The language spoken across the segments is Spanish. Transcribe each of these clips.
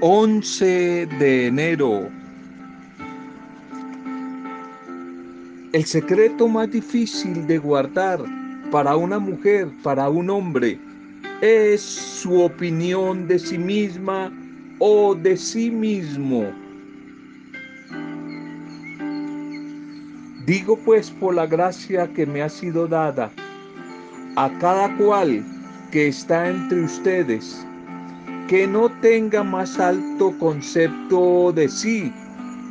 11 de enero. El secreto más difícil de guardar para una mujer, para un hombre, es su opinión de sí misma o de sí mismo. Digo pues por la gracia que me ha sido dada a cada cual que está entre ustedes, que no tenga más alto concepto de sí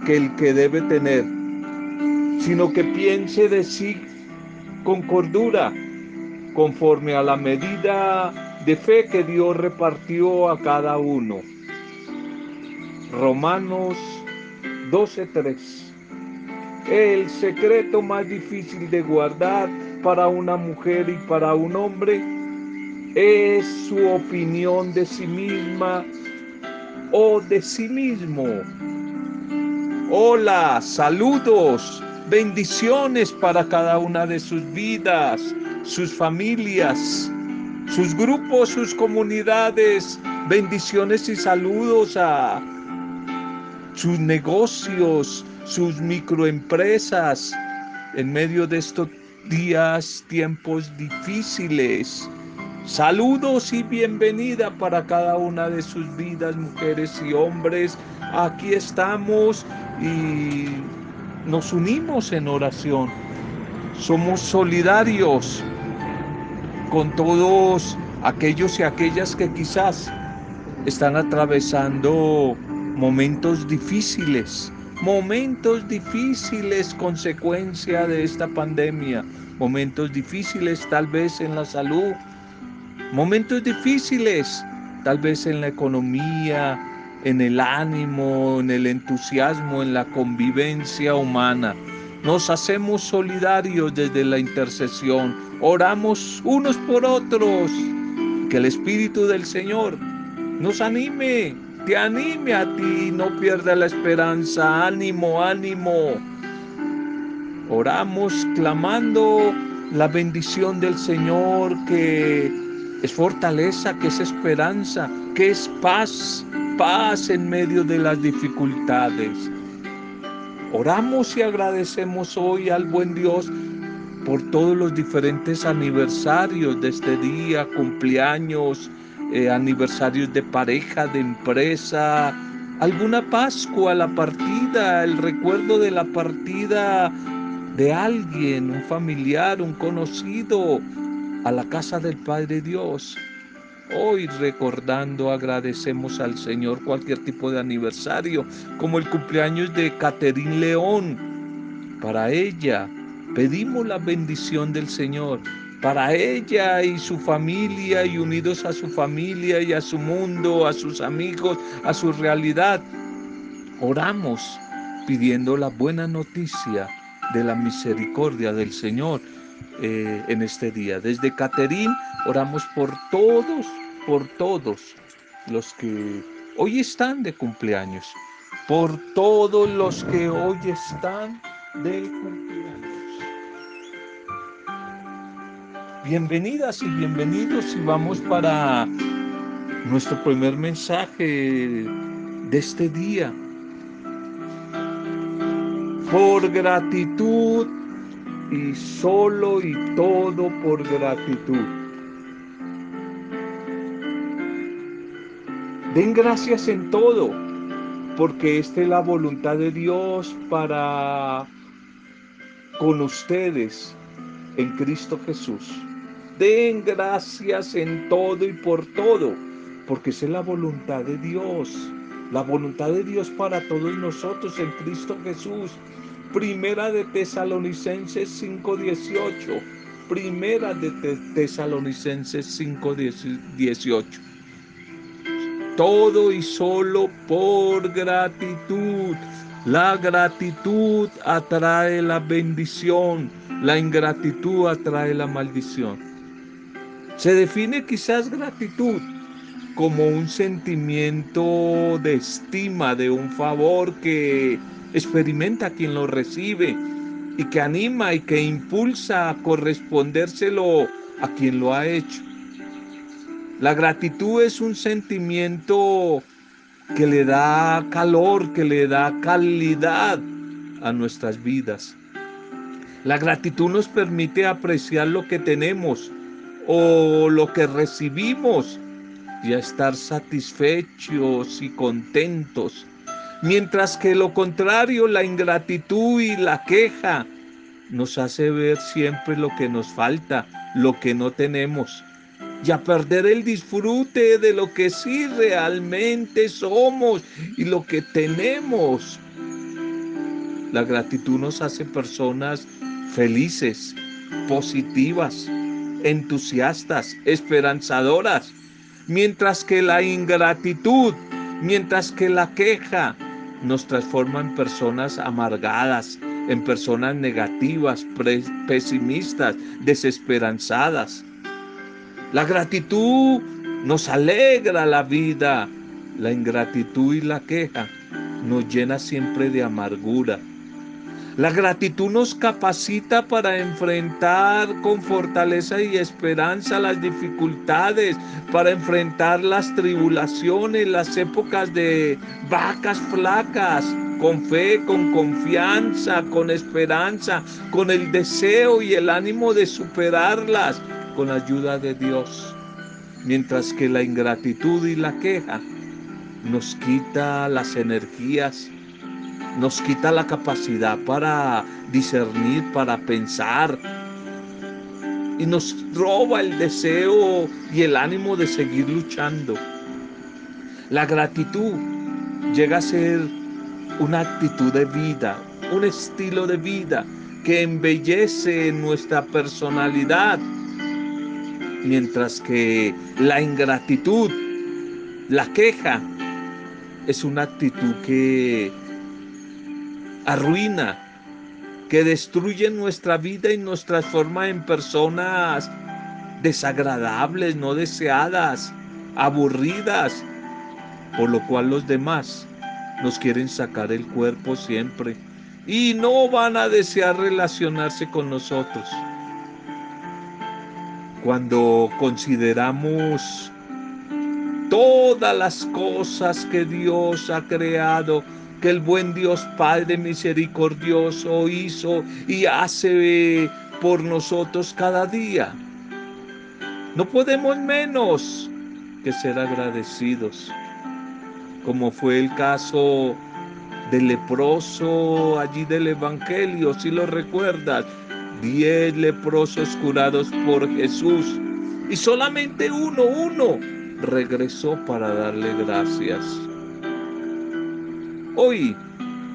que el que debe tener, sino que piense de sí con cordura, conforme a la medida de fe que Dios repartió a cada uno. Romanos 12:3 El secreto más difícil de guardar para una mujer y para un hombre es su opinión de sí misma o de sí mismo. Hola, saludos, bendiciones para cada una de sus vidas, sus familias, sus grupos, sus comunidades. Bendiciones y saludos a sus negocios, sus microempresas en medio de estos días, tiempos difíciles. Saludos y bienvenida para cada una de sus vidas, mujeres y hombres. Aquí estamos y nos unimos en oración. Somos solidarios con todos aquellos y aquellas que quizás están atravesando momentos difíciles, momentos difíciles consecuencia de esta pandemia, momentos difíciles tal vez en la salud, Momentos difíciles, tal vez en la economía, en el ánimo, en el entusiasmo, en la convivencia humana. Nos hacemos solidarios desde la intercesión, oramos unos por otros. Que el Espíritu del Señor nos anime, te anime a ti, no pierda la esperanza, ánimo, ánimo. Oramos clamando la bendición del Señor que es fortaleza, que es esperanza, que es paz, paz en medio de las dificultades. Oramos y agradecemos hoy al buen Dios por todos los diferentes aniversarios de este día, cumpleaños, eh, aniversarios de pareja, de empresa, alguna Pascua, la partida, el recuerdo de la partida de alguien, un familiar, un conocido, a la casa del Padre Dios. Hoy recordando agradecemos al Señor cualquier tipo de aniversario, como el cumpleaños de Caterín León. Para ella pedimos la bendición del Señor, para ella y su familia y unidos a su familia y a su mundo, a sus amigos, a su realidad. Oramos pidiendo la buena noticia de la misericordia del Señor eh, en este día. Desde Caterín oramos por todos, por todos los que hoy están de cumpleaños, por todos los que hoy están de cumpleaños. Bienvenidas y bienvenidos y vamos para nuestro primer mensaje de este día. Por gratitud y solo y todo por gratitud. Den gracias en todo, porque esta es la voluntad de Dios para con ustedes en Cristo Jesús. Den gracias en todo y por todo, porque esa es la voluntad de Dios. La voluntad de Dios para todos nosotros en Cristo Jesús. Primera de Tesalonicenses 5:18. Primera de Tesalonicenses 5:18. Todo y solo por gratitud. La gratitud atrae la bendición, la ingratitud atrae la maldición. Se define quizás gratitud como un sentimiento de estima, de un favor que experimenta quien lo recibe y que anima y que impulsa a correspondérselo a quien lo ha hecho. La gratitud es un sentimiento que le da calor, que le da calidad a nuestras vidas. La gratitud nos permite apreciar lo que tenemos o lo que recibimos y a estar satisfechos y contentos. Mientras que lo contrario, la ingratitud y la queja nos hace ver siempre lo que nos falta, lo que no tenemos y a perder el disfrute de lo que sí realmente somos y lo que tenemos. La gratitud nos hace personas felices, positivas, entusiastas, esperanzadoras, mientras que la ingratitud, mientras que la queja nos transforma en personas amargadas, en personas negativas, pesimistas, desesperanzadas. La gratitud nos alegra la vida. La ingratitud y la queja nos llena siempre de amargura. La gratitud nos capacita para enfrentar con fortaleza y esperanza las dificultades, para enfrentar las tribulaciones, las épocas de vacas flacas, con fe, con confianza, con esperanza, con el deseo y el ánimo de superarlas con ayuda de Dios. Mientras que la ingratitud y la queja nos quita las energías, nos quita la capacidad para discernir, para pensar. Y nos roba el deseo y el ánimo de seguir luchando. La gratitud llega a ser una actitud de vida, un estilo de vida que embellece nuestra personalidad, mientras que la ingratitud, la queja, es una actitud que arruina, que destruye nuestra vida y nos transforma en personas desagradables, no deseadas, aburridas, por lo cual los demás nos quieren sacar el cuerpo siempre y no van a desear relacionarse con nosotros. Cuando consideramos todas las cosas que Dios ha creado, que el buen Dios Padre misericordioso hizo y hace por nosotros cada día. No podemos menos que ser agradecidos, como fue el caso del leproso allí del Evangelio, si lo recuerdas, diez leprosos curados por Jesús y solamente uno, uno, regresó para darle gracias. Hoy,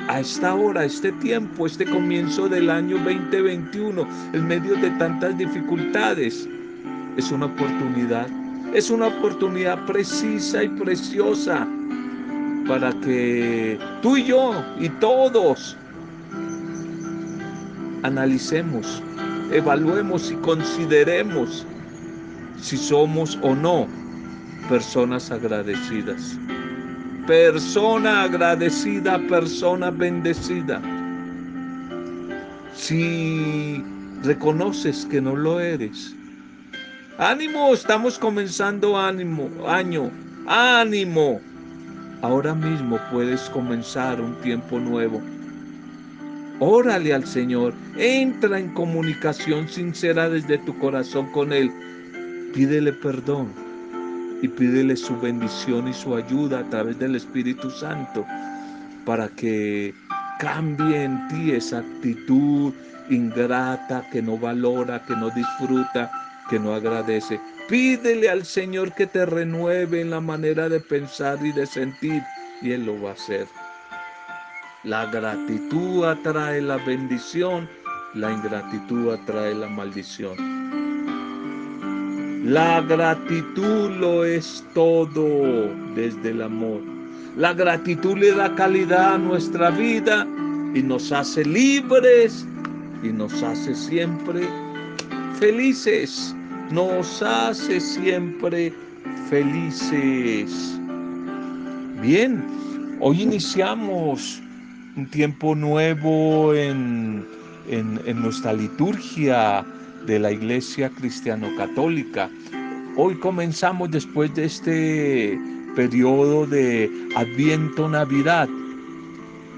a esta hora, este tiempo, este comienzo del año 2021, en medio de tantas dificultades, es una oportunidad, es una oportunidad precisa y preciosa para que tú y yo y todos analicemos, evaluemos y consideremos si somos o no personas agradecidas persona agradecida, persona bendecida. Si reconoces que no lo eres, ánimo, estamos comenzando ánimo, año, ánimo. Ahora mismo puedes comenzar un tiempo nuevo. Órale al Señor, entra en comunicación sincera desde tu corazón con Él. Pídele perdón y pídele su bendición y su ayuda a través del Espíritu Santo para que cambie en ti esa actitud ingrata que no valora, que no disfruta, que no agradece. Pídele al Señor que te renueve en la manera de pensar y de sentir y Él lo va a hacer. La gratitud atrae la bendición, la ingratitud atrae la maldición. La gratitud lo es todo desde el amor. La gratitud le da calidad a nuestra vida y nos hace libres y nos hace siempre felices. Nos hace siempre felices. Bien, hoy iniciamos un tiempo nuevo en, en nuestra liturgia de la Iglesia Cristiano Católica. Hoy comenzamos después de este periodo de Adviento Navidad.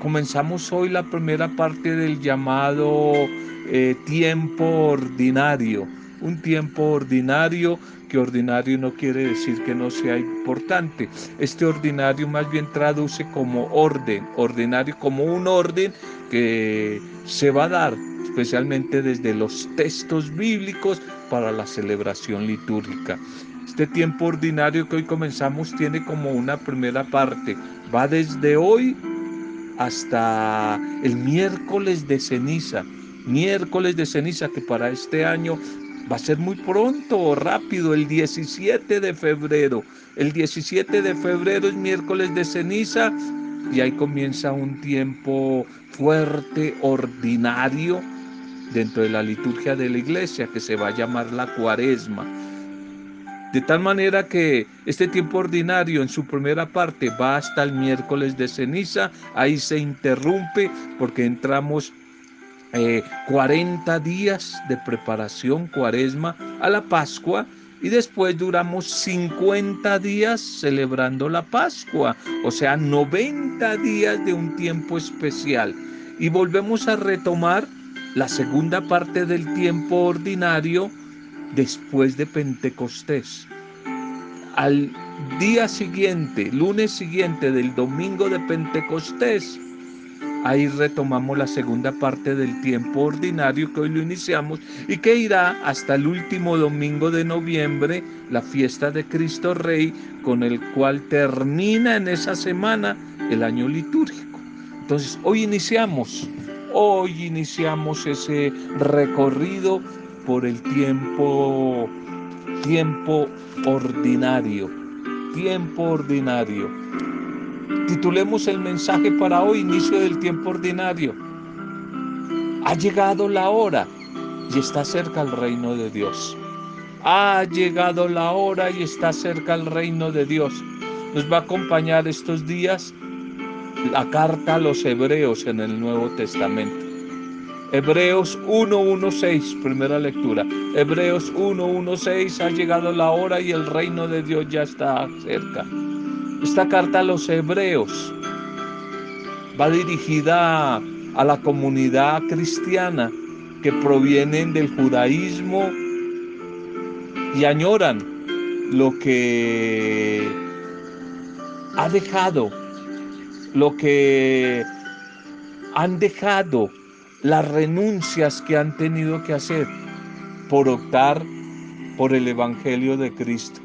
Comenzamos hoy la primera parte del llamado eh, tiempo ordinario. Un tiempo ordinario que ordinario no quiere decir que no sea importante. Este ordinario más bien traduce como orden, ordinario como un orden que se va a dar especialmente desde los textos bíblicos para la celebración litúrgica. Este tiempo ordinario que hoy comenzamos tiene como una primera parte, va desde hoy hasta el miércoles de ceniza, miércoles de ceniza que para este año va a ser muy pronto, rápido, el 17 de febrero. El 17 de febrero es miércoles de ceniza y ahí comienza un tiempo fuerte, ordinario, dentro de la liturgia de la iglesia que se va a llamar la cuaresma. De tal manera que este tiempo ordinario en su primera parte va hasta el miércoles de ceniza, ahí se interrumpe porque entramos 40 eh, días de preparación cuaresma a la Pascua y después duramos 50 días celebrando la Pascua, o sea, 90 días de un tiempo especial. Y volvemos a retomar la segunda parte del tiempo ordinario después de Pentecostés. Al día siguiente, lunes siguiente del domingo de Pentecostés, ahí retomamos la segunda parte del tiempo ordinario que hoy lo iniciamos y que irá hasta el último domingo de noviembre, la fiesta de Cristo Rey, con el cual termina en esa semana el año litúrgico. Entonces, hoy iniciamos Hoy iniciamos ese recorrido por el tiempo, tiempo ordinario, tiempo ordinario. Titulemos el mensaje para hoy, inicio del tiempo ordinario. Ha llegado la hora y está cerca el reino de Dios. Ha llegado la hora y está cerca el reino de Dios. Nos va a acompañar estos días la carta a los hebreos en el Nuevo Testamento. Hebreos 1.1.6, primera lectura. Hebreos 1.1.6, ha llegado la hora y el reino de Dios ya está cerca. Esta carta a los hebreos va dirigida a la comunidad cristiana que provienen del judaísmo y añoran lo que ha dejado lo que han dejado, las renuncias que han tenido que hacer por optar por el Evangelio de Cristo.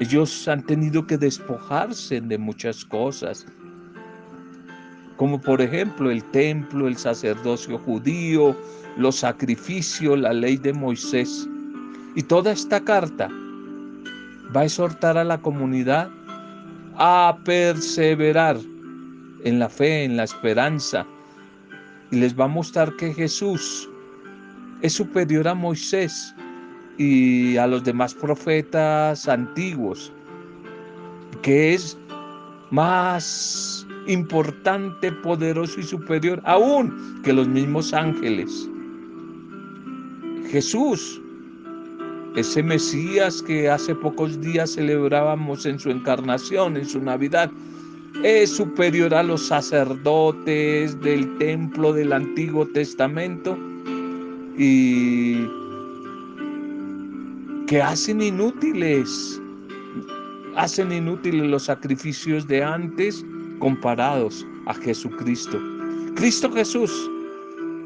Ellos han tenido que despojarse de muchas cosas, como por ejemplo el templo, el sacerdocio judío, los sacrificios, la ley de Moisés. Y toda esta carta va a exhortar a la comunidad a perseverar en la fe, en la esperanza. Y les va a mostrar que Jesús es superior a Moisés y a los demás profetas antiguos, que es más importante, poderoso y superior aún que los mismos ángeles. Jesús ese Mesías que hace pocos días celebrábamos en su encarnación, en su Navidad, es superior a los sacerdotes del templo del Antiguo Testamento y que hacen inútiles, hacen inútiles los sacrificios de antes comparados a Jesucristo. Cristo Jesús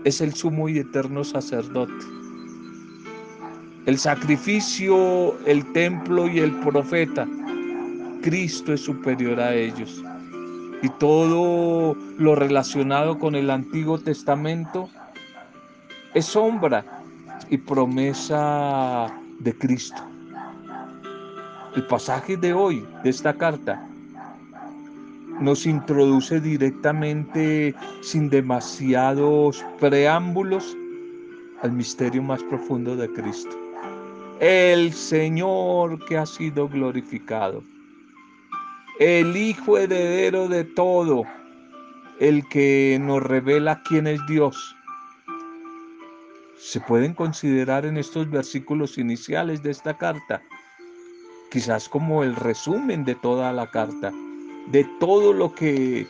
es el sumo y eterno sacerdote el sacrificio, el templo y el profeta. Cristo es superior a ellos. Y todo lo relacionado con el Antiguo Testamento es sombra y promesa de Cristo. El pasaje de hoy, de esta carta, nos introduce directamente, sin demasiados preámbulos, al misterio más profundo de Cristo el Señor que ha sido glorificado, el Hijo heredero de todo, el que nos revela quién es Dios. Se pueden considerar en estos versículos iniciales de esta carta quizás como el resumen de toda la carta, de todo lo que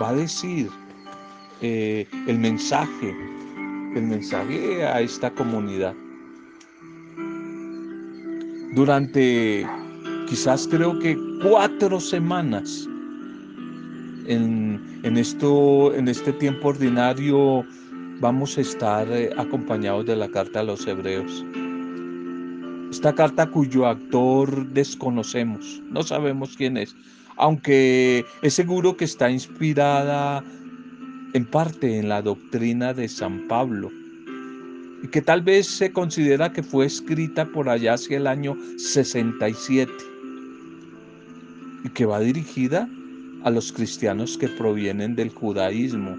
va a decir eh, el mensaje, el mensaje a esta comunidad. Durante quizás creo que cuatro semanas en, esto, en este tiempo ordinario vamos a estar eh, acompañados de la carta a los hebreos. Esta carta cuyo actor desconocemos, no sabemos quién es, aunque es seguro que está inspirada en parte en la doctrina de San Pablo y que tal vez se considera que fue escrita por allá hacia el año 67 y que va dirigida a los cristianos que provienen del judaísmo.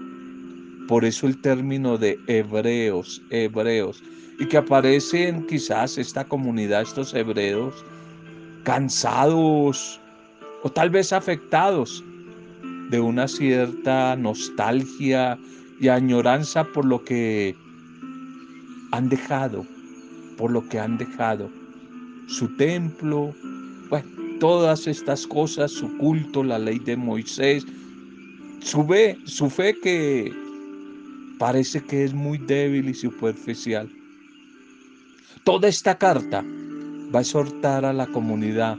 Por eso el término de hebreos, hebreos, y que aparecen quizás esta comunidad, estos hebreos, cansados o tal vez afectados de una cierta nostalgia y añoranza por lo que han dejado, por lo que han dejado su templo, bueno, todas estas cosas, su culto, la ley de Moisés, su fe, su fe que parece que es muy débil y superficial. Toda esta carta va a exhortar a la comunidad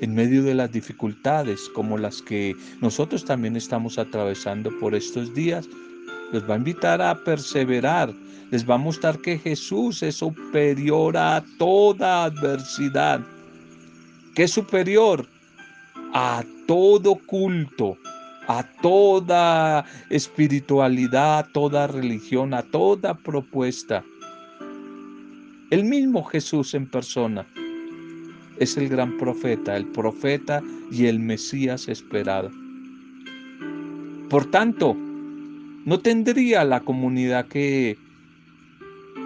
en medio de las dificultades como las que nosotros también estamos atravesando por estos días. Los va a invitar a perseverar, les va a mostrar que Jesús es superior a toda adversidad que es superior a todo culto, a toda espiritualidad, a toda religión, a toda propuesta. El mismo Jesús en persona es el gran profeta, el profeta y el Mesías esperado. Por tanto, no tendría la comunidad que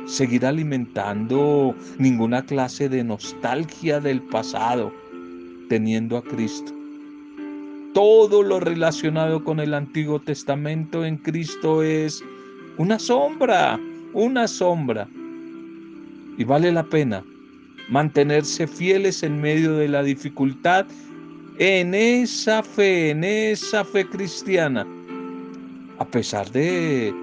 seguir alimentando ninguna clase de nostalgia del pasado, teniendo a Cristo. Todo lo relacionado con el Antiguo Testamento en Cristo es una sombra, una sombra. Y vale la pena mantenerse fieles en medio de la dificultad en esa fe, en esa fe cristiana, a pesar de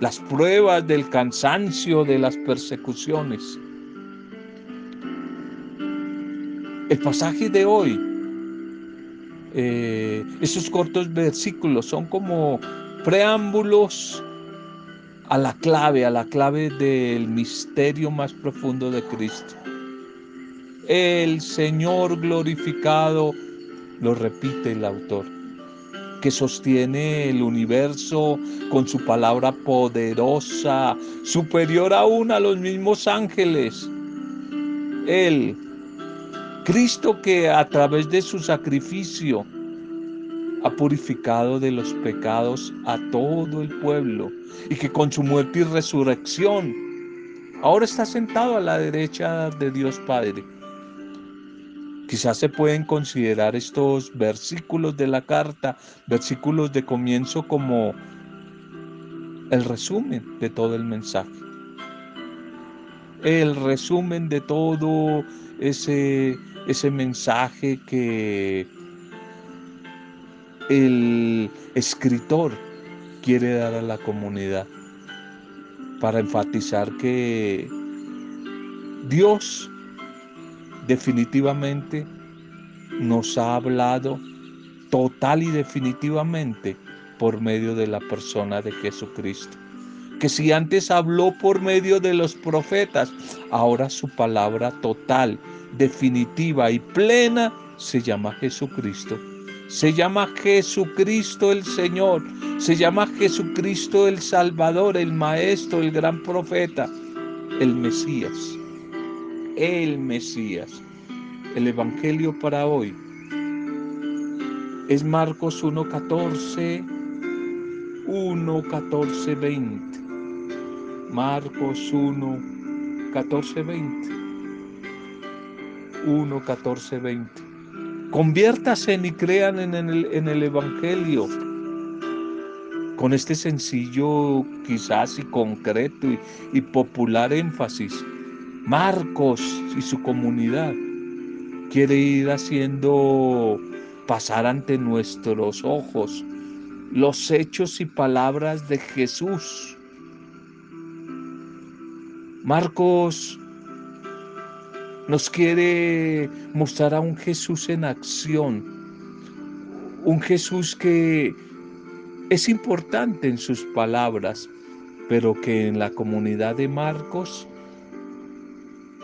las pruebas del cansancio, de las persecuciones. El pasaje de hoy, eh, esos cortos versículos son como preámbulos a la clave, a la clave del misterio más profundo de Cristo. El Señor glorificado, lo repite el autor que sostiene el universo con su palabra poderosa, superior aún a los mismos ángeles. Él, Cristo que a través de su sacrificio ha purificado de los pecados a todo el pueblo y que con su muerte y resurrección ahora está sentado a la derecha de Dios Padre Quizás se pueden considerar estos versículos de la carta, versículos de comienzo como el resumen de todo el mensaje. El resumen de todo ese, ese mensaje que el escritor quiere dar a la comunidad para enfatizar que Dios definitivamente nos ha hablado total y definitivamente por medio de la persona de Jesucristo. Que si antes habló por medio de los profetas, ahora su palabra total, definitiva y plena se llama Jesucristo. Se llama Jesucristo el Señor. Se llama Jesucristo el Salvador, el Maestro, el gran profeta, el Mesías el Mesías. El Evangelio para hoy es Marcos 1.14, 1.14, 20. Marcos 1, 14, 20. 1, 14, 20. Conviértase y crean en el, en el Evangelio con este sencillo, quizás y concreto y popular énfasis Marcos y su comunidad quiere ir haciendo pasar ante nuestros ojos los hechos y palabras de Jesús. Marcos nos quiere mostrar a un Jesús en acción, un Jesús que es importante en sus palabras, pero que en la comunidad de Marcos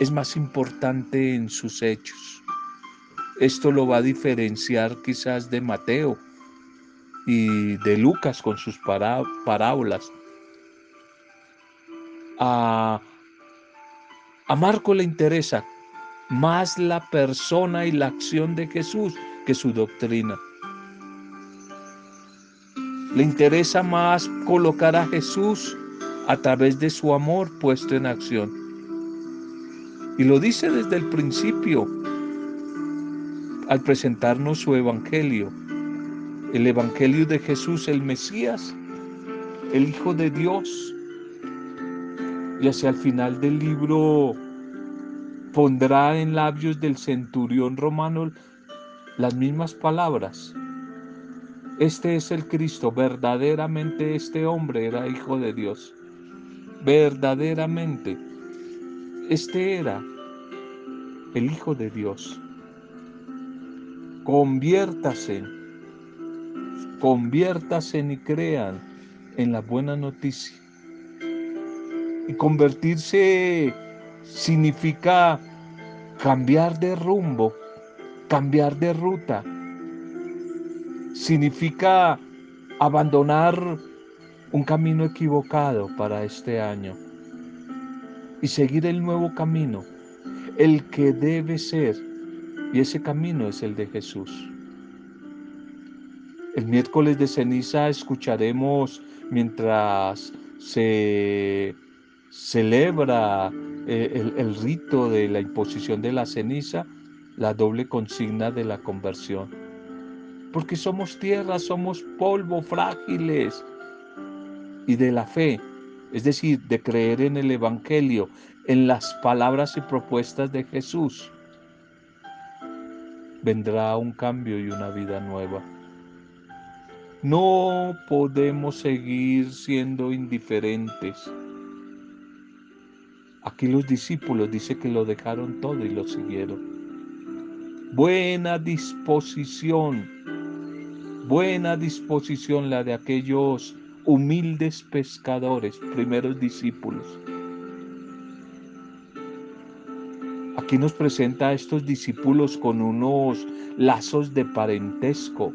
es más importante en sus hechos. Esto lo va a diferenciar quizás de Mateo y de Lucas con sus parábolas. A, a Marco le interesa más la persona y la acción de Jesús que su doctrina. Le interesa más colocar a Jesús a través de su amor puesto en acción. Y lo dice desde el principio al presentarnos su evangelio. El evangelio de Jesús, el Mesías, el Hijo de Dios. Y hacia el final del libro pondrá en labios del centurión romano las mismas palabras. Este es el Cristo, verdaderamente este hombre era hijo de Dios. Verdaderamente, este era el Hijo de Dios. Conviértase, conviértase y crean en la buena noticia. Y convertirse significa cambiar de rumbo, cambiar de ruta. Significa abandonar un camino equivocado para este año y seguir el nuevo camino, el que debe ser, y ese camino es el de Jesús. El miércoles de ceniza escucharemos mientras se celebra eh, el, rito de la imposición de la ceniza, la doble consigna de la conversión. Porque somos tierra, somos polvo, frágiles. Y de la fe, es decir, de creer en el Evangelio, en las palabras y propuestas de Jesús, vendrá un cambio y una vida nueva. No podemos seguir siendo indiferentes Aquí los discípulos dice que lo dejaron todo y lo siguieron. Buena disposición, buena disposición la de aquellos humildes pescadores, primeros discípulos. Aquí nos presenta a estos discípulos con unos lazos de parentesco.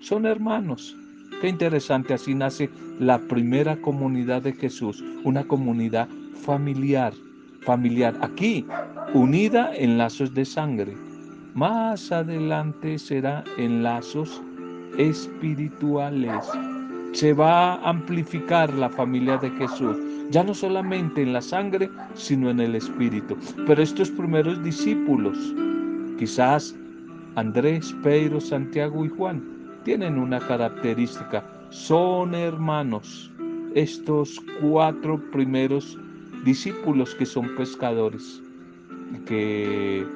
Son hermanos. Qué interesante, así nace la primera comunidad de Jesús, una comunidad familiar familiar, aquí unida en lazos de sangre. Más adelante será en lazos espirituales. Se va a amplificar la familia de Jesús, ya no solamente en la sangre, sino en el espíritu. Pero estos primeros discípulos, quizás Andrés, Pedro, Santiago y Juan, tienen una característica, son hermanos. Estos cuatro primeros discípulos que son pescadores, que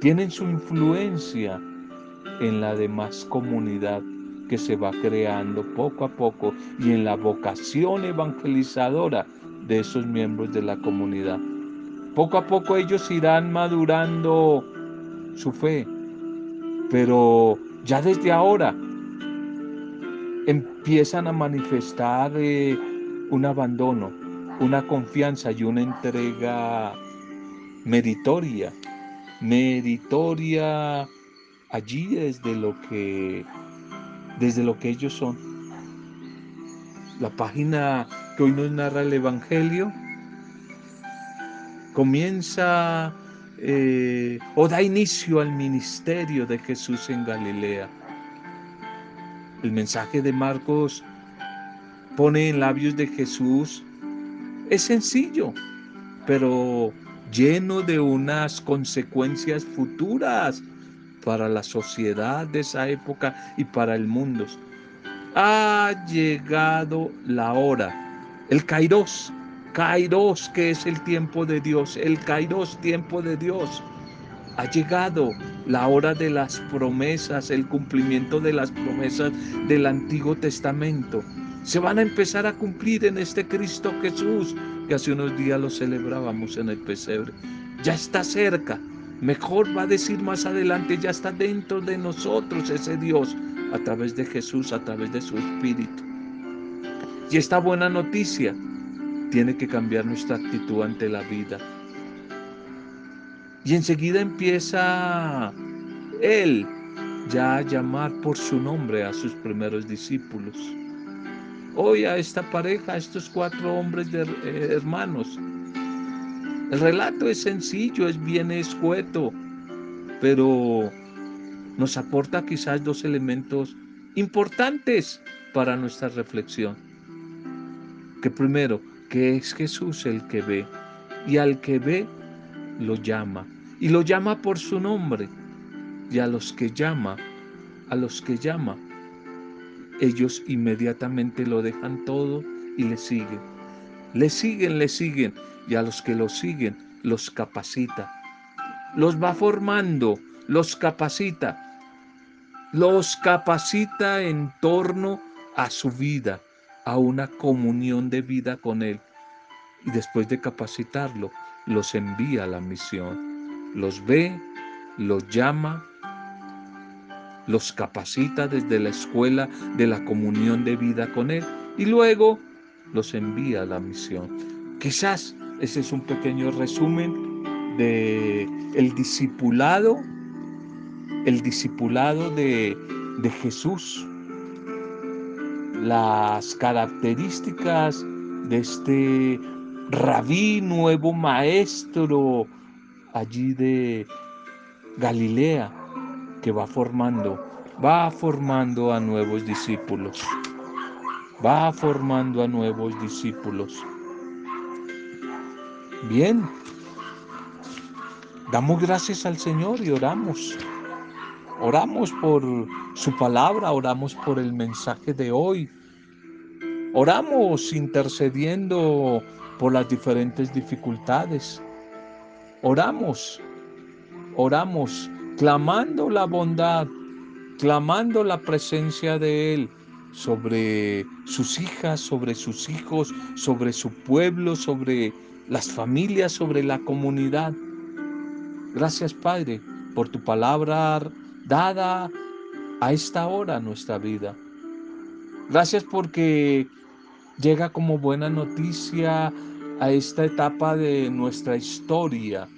tienen su influencia en la demás comunidad que se va creando poco a poco y en la vocación evangelizadora de esos miembros de la comunidad. Poco a poco ellos irán madurando su fe, pero ya desde ahora empiezan a manifestar eh, un abandono, una confianza y una entrega meritoria, meritoria allí desde lo que desde lo que ellos son. La página que hoy nos narra el Evangelio comienza eh, o da inicio al ministerio de Jesús en Galilea. El mensaje de Marcos pone en labios de Jesús es sencillo, pero lleno de unas consecuencias futuras para la sociedad de esa época y para el mundo. Ha llegado la hora, el kairos, kairos que es el tiempo de Dios, el kairos tiempo de Dios. Ha llegado la hora de las promesas, el cumplimiento de las promesas del Antiguo Testamento. Se van a empezar a cumplir en este Cristo Jesús que hace unos días lo celebrábamos en el pesebre. Ya está cerca. Mejor va a decir más adelante, ya está dentro de nosotros ese Dios a través de Jesús, a través de su Espíritu. Y esta buena noticia tiene que cambiar nuestra actitud ante la vida. Y enseguida empieza Él ya a llamar por su nombre a sus primeros discípulos. Hoy a esta pareja, a estos cuatro hombres eh, hermanos. El relato es sencillo, es bien escueto, pero nos aporta quizás dos elementos importantes para nuestra reflexión. Que primero, que es Jesús el que ve, y al que ve lo llama y lo llama por su nombre. Y a los que llama, a los que llama, ellos inmediatamente lo dejan todo y le siguen. Le siguen, le siguen. Y a los que lo siguen, los capacita. Los va formando, los capacita. Los capacita en torno a su vida, a una comunión de vida con Él. Y después de capacitarlo, los envía a la misión los ve, los llama, los capacita desde la escuela de la comunión de vida con Él y luego los envía a la misión. Quizás ese es un pequeño resumen de el discipulado, el discipulado de, de Jesús, las características de este rabí, nuevo maestro, allí de Galilea que va formando, va formando a nuevos discípulos, va formando a nuevos discípulos. Bien, damos gracias al Señor y oramos. Oramos por su palabra, oramos por el mensaje de hoy. Oramos intercediendo por las diferentes dificultades. Oramos, oramos, clamando la bondad, clamando la presencia de Él sobre sus hijas, sobre sus hijos, sobre su pueblo, sobre las familias, sobre la comunidad. Gracias Padre por tu palabra dada a esta hora nuestra vida. Gracias porque llega como buena noticia a esta etapa de nuestra historia.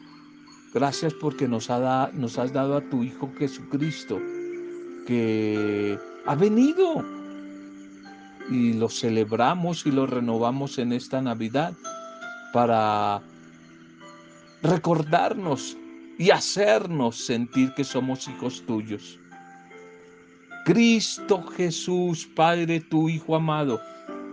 Gracias porque nos, ha nos has dado a tu Hijo Jesucristo, que ha venido y lo celebramos y lo renovamos en esta Navidad para recordarnos y hacernos sentir que somos hijos tuyos. Cristo Jesús, Padre, tu Hijo amado,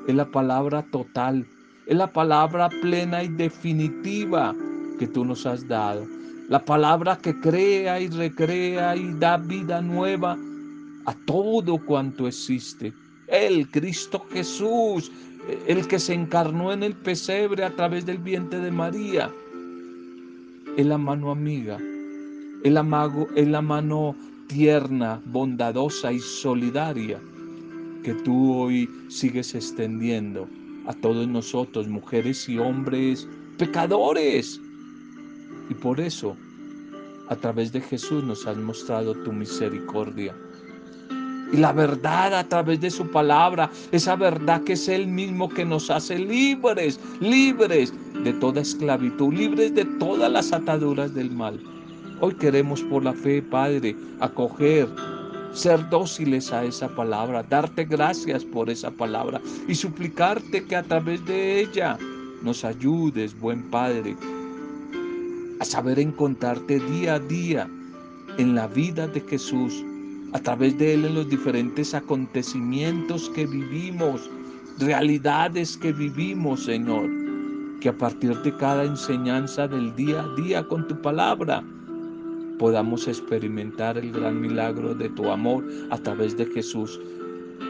es la palabra total es la palabra plena y definitiva que tú nos has dado. La palabra que crea y recrea y da vida nueva a todo cuanto existe. El Cristo Jesús, el que se encarnó en el pesebre a través del vientre de María. Es la mano amiga, es la, la mano tierna, bondadosa y solidaria que tú hoy sigues extendiendo a todos nosotros, mujeres y hombres pecadores. Y por eso, a través de Jesús nos has mostrado tu misericordia. Y la verdad a través de su palabra, esa verdad que es el mismo que nos hace libres, libres de toda esclavitud, libres de todas las ataduras del mal. Hoy queremos por la fe, Padre, acoger ser dóciles a esa palabra, darte gracias por esa palabra y suplicarte que a través de ella nos ayudes, buen Padre, a saber encontrarte día a día en la vida de Jesús, a través de Él en los diferentes acontecimientos que vivimos, realidades que vivimos, Señor, que a partir de cada enseñanza del día a día con tu palabra, podamos experimentar el gran milagro de tu amor a través de Jesús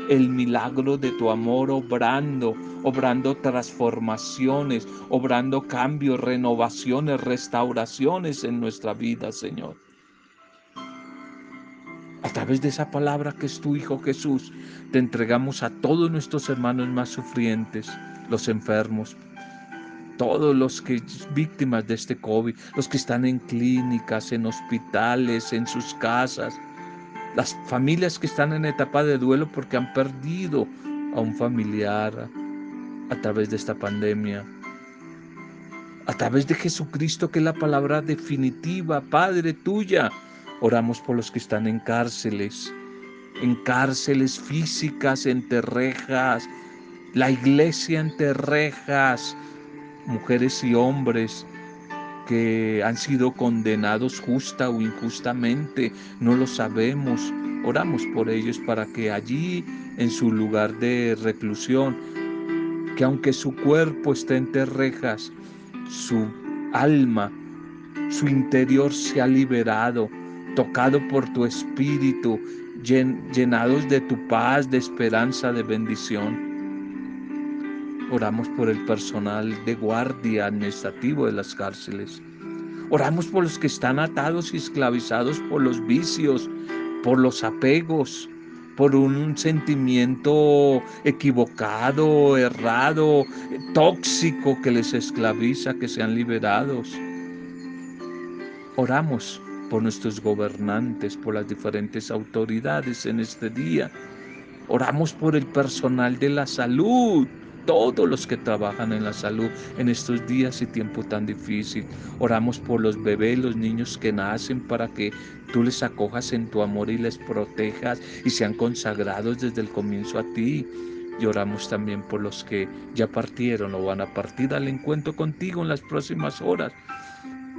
el milagro de tu amor obrando, obrando transformaciones, obrando cambios, renovaciones, restauraciones en nuestra vida, Señor. A través de esa palabra que es tu Hijo Jesús, te entregamos a todos nuestros hermanos más sufrientes, los enfermos, todos los que víctimas de este COVID, los que están en clínicas, en hospitales, en sus casas, las familias que están en etapa de duelo porque han perdido a un familiar a través de esta pandemia. A través de Jesucristo, que es la palabra definitiva, Padre tuya, oramos por los que están en cárceles, en cárceles físicas, en terrejas, la iglesia en terrejas, mujeres y hombres que han sido condenados justa o injustamente, no lo sabemos. Oramos por ellos para que allí, en su lugar de reclusión, que aunque su cuerpo esté entre rejas, su alma, su interior sea liberado, tocado por tu espíritu, llenados de tu paz, de esperanza, de bendición. Oramos por el personal de guardia administrativo de las cárceles. Oramos por los que están atados y esclavizados por los vicios, por los apegos, por un sentimiento equivocado, errado, tóxico que les esclaviza, que sean liberados. Oramos por nuestros gobernantes, por las diferentes autoridades en este día. Oramos por el personal de la salud, todos los que trabajan en la salud en estos días y tiempo tan difícil. Oramos por los bebés, los niños que nacen para que tú les acojas en tu amor y les protejas y sean consagrados desde el comienzo a ti. Y oramos también por los que ya partieron o van a partir al encuentro contigo en las próximas horas.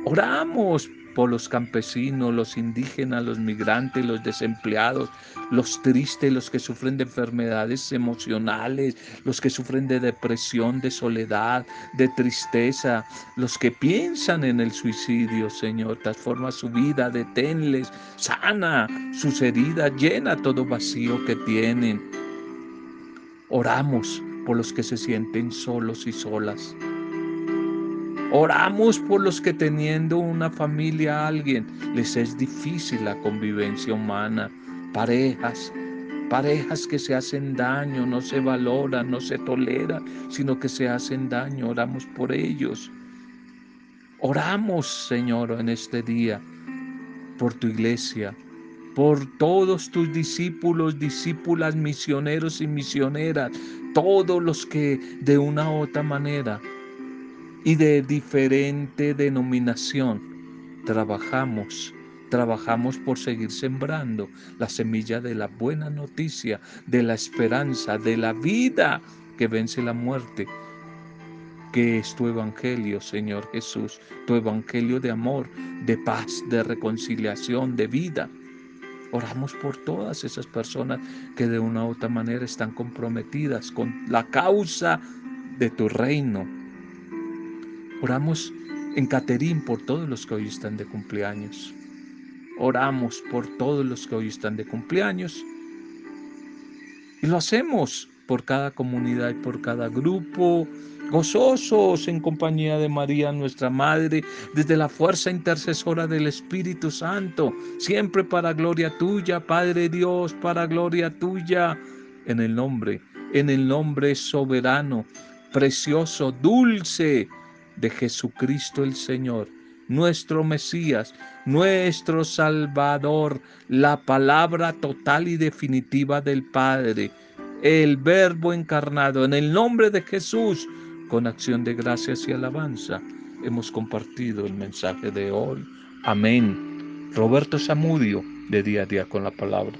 Oramos por los campesinos, los indígenas, los migrantes, los desempleados, los tristes, los que sufren de enfermedades emocionales, los que sufren de depresión, de soledad, de tristeza, los que piensan en el suicidio, Señor. Transforma su vida, deténles, sana sus heridas, llena todo vacío que tienen. Oramos por los que se sienten solos y solas. Oramos por los que teniendo una familia, alguien, les es difícil la convivencia humana. Parejas, parejas que se hacen daño, no se valoran, no se toleran, sino que se hacen daño. Oramos por ellos. Oramos, Señor, en este día por tu iglesia, por todos tus discípulos, discípulas, misioneros y misioneras, todos los que de una u otra manera y de diferente denominación, trabajamos, trabajamos por seguir sembrando la semilla de la buena noticia, de la esperanza, de la vida que vence la muerte, que es tu evangelio, Señor Jesús, tu evangelio de amor, de paz, de reconciliación, de vida. Oramos por todas esas personas que de una u otra manera están comprometidas con la causa de tu reino, Oramos en Caterín por todos los que hoy están de cumpleaños. Oramos por todos los que hoy están de cumpleaños. Y lo hacemos por cada comunidad y por cada grupo, gozosos en compañía de María, nuestra Madre, desde la fuerza intercesora del Espíritu Santo, siempre para gloria tuya, Padre Dios, para gloria tuya, en el nombre, en el nombre soberano, precioso, dulce, de Jesucristo el Señor, nuestro Mesías, nuestro Salvador, la palabra total y definitiva del Padre, el Verbo encarnado, en el nombre de Jesús, con acción de gracias y alabanza, hemos compartido el mensaje de hoy. Amén. Roberto Samudio, de día a día con la palabra.